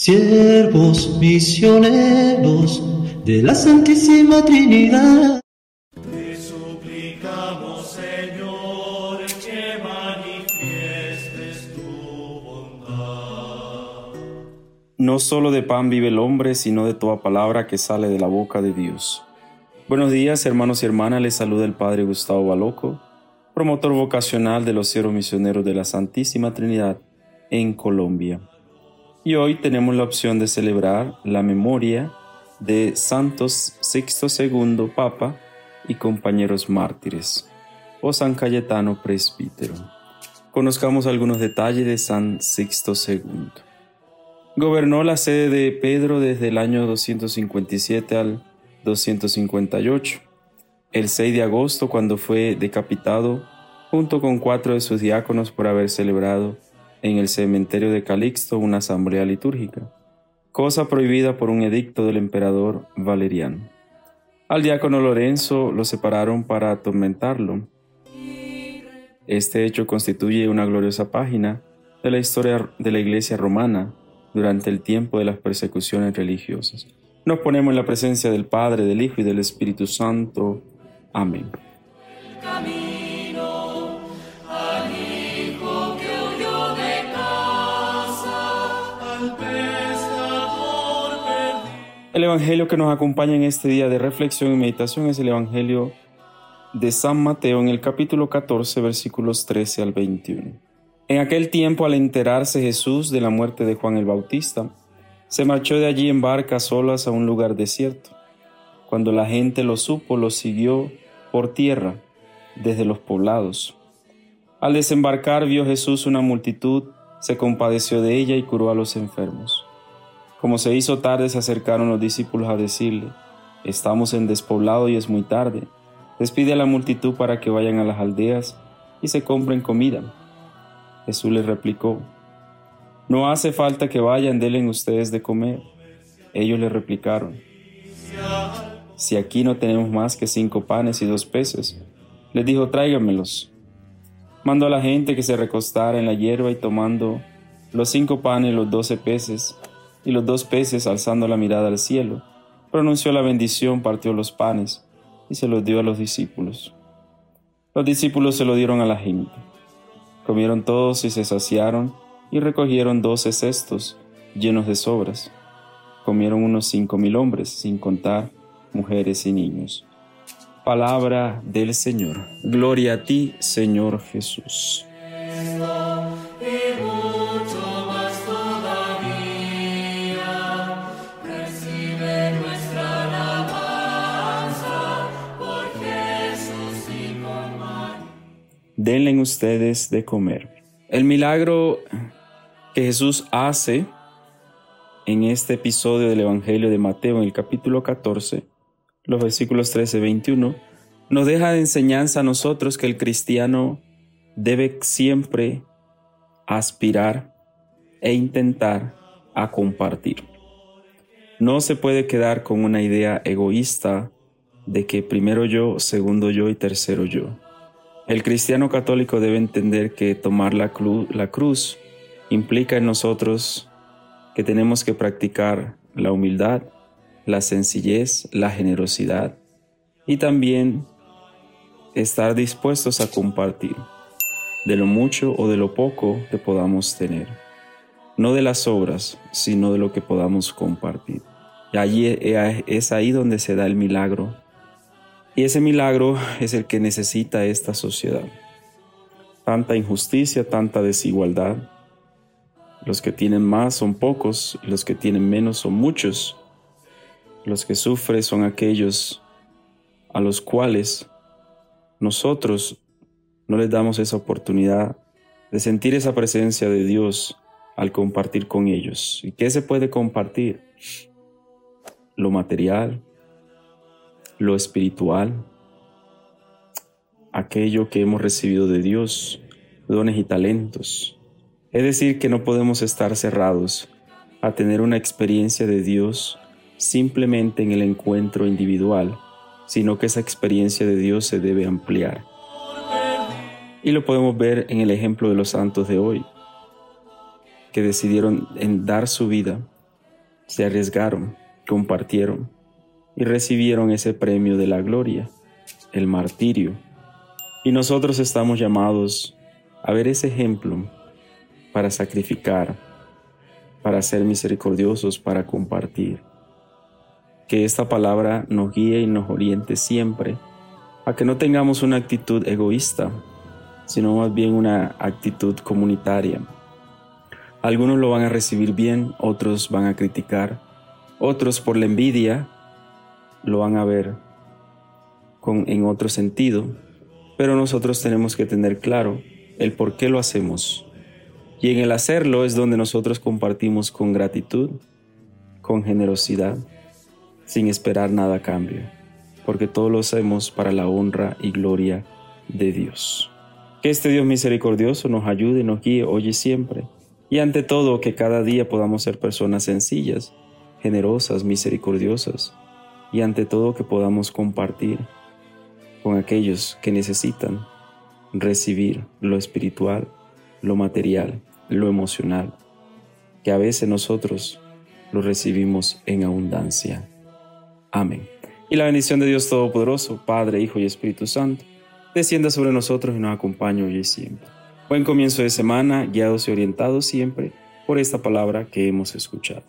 siervos misioneros de la Santísima Trinidad. Te suplicamos, Señor, que manifiestes tu bondad. No solo de pan vive el hombre, sino de toda palabra que sale de la boca de Dios. Buenos días, hermanos y hermanas, les saluda el Padre Gustavo Baloco, promotor vocacional de los siervos misioneros de la Santísima Trinidad en Colombia. Y hoy tenemos la opción de celebrar la memoria de Santos Sixto II Papa y compañeros mártires, o San Cayetano Presbítero. Conozcamos algunos detalles de San Sixto II. Gobernó la sede de Pedro desde el año 257 al 258. El 6 de agosto, cuando fue decapitado, junto con cuatro de sus diáconos por haber celebrado en el cementerio de Calixto una asamblea litúrgica, cosa prohibida por un edicto del emperador Valeriano. Al diácono Lorenzo lo separaron para atormentarlo. Este hecho constituye una gloriosa página de la historia de la Iglesia romana durante el tiempo de las persecuciones religiosas. Nos ponemos en la presencia del Padre, del Hijo y del Espíritu Santo. Amén. El Evangelio que nos acompaña en este día de reflexión y meditación es el Evangelio de San Mateo en el capítulo 14 versículos 13 al 21. En aquel tiempo al enterarse Jesús de la muerte de Juan el Bautista, se marchó de allí en barca solas a un lugar desierto. Cuando la gente lo supo, lo siguió por tierra desde los poblados. Al desembarcar vio Jesús una multitud, se compadeció de ella y curó a los enfermos. Como se hizo tarde, se acercaron los discípulos a decirle, estamos en despoblado y es muy tarde. Despide a la multitud para que vayan a las aldeas y se compren comida. Jesús les replicó, no hace falta que vayan, denle ustedes de comer. Ellos le replicaron, si aquí no tenemos más que cinco panes y dos peces, les dijo, tráigamelos. Mandó a la gente que se recostara en la hierba y tomando los cinco panes y los doce peces, y los dos peces, alzando la mirada al cielo, pronunció la bendición, partió los panes y se los dio a los discípulos. Los discípulos se lo dieron a la gente. Comieron todos y se saciaron y recogieron doce cestos llenos de sobras. Comieron unos cinco mil hombres, sin contar mujeres y niños. Palabra del Señor. Gloria a ti, Señor Jesús. Denle ustedes de comer. El milagro que Jesús hace en este episodio del Evangelio de Mateo en el capítulo 14, los versículos 13 y 21, nos deja de enseñanza a nosotros que el cristiano debe siempre aspirar e intentar a compartir. No se puede quedar con una idea egoísta de que primero yo, segundo yo y tercero yo. El cristiano católico debe entender que tomar la, cruz implica en nosotros que tenemos que practicar la humildad, la sencillez, la generosidad y también estar dispuestos a compartir de lo mucho o de lo poco que podamos tener. No de las obras, sino de lo que podamos compartir. Y allí es ahí donde se da el milagro y ese milagro es el que necesita esta sociedad. Tanta injusticia, tanta desigualdad. Los que tienen más son pocos, los que tienen menos son muchos. Los que sufren son aquellos a los cuales nosotros no les damos esa oportunidad de sentir esa presencia de Dios al compartir con ellos. ¿Y qué se puede compartir? Lo material, lo espiritual, aquello que hemos recibido de Dios, dones y talentos. Es decir, que no podemos estar cerrados a tener una experiencia de Dios simplemente en el encuentro individual, sino que esa experiencia de Dios se debe ampliar. Y lo podemos ver en el ejemplo de los santos de hoy, que decidieron en dar su vida se arriesgaron, compartieron y recibieron ese premio de la gloria, el martirio. Y nosotros estamos llamados a ver ese ejemplo para sacrificar, para ser misericordiosos, para compartir. Que esta palabra nos guíe y nos oriente siempre a que no tengamos una actitud egoísta, sino más bien una actitud comunitaria. Algunos lo van a recibir bien, otros van a criticar, otros por la envidia lo van a ver con, en otro sentido, pero nosotros tenemos que tener claro el por qué lo hacemos. Y en el hacerlo es donde nosotros compartimos con gratitud, con generosidad, sin esperar nada a cambio, porque todo lo hacemos para la honra y gloria de Dios. Que este Dios misericordioso nos ayude, nos guíe hoy y siempre, y ante todo que cada día podamos ser personas sencillas, generosas, misericordiosas, y ante todo que podamos compartir con aquellos que necesitan recibir lo espiritual, lo material, lo emocional, que a veces nosotros lo recibimos en abundancia. Amén. Y la bendición de Dios Todopoderoso, Padre, Hijo y Espíritu Santo, descienda sobre nosotros y nos acompañe hoy y siempre. Buen comienzo de semana, guiados y orientados siempre por esta palabra que hemos escuchado.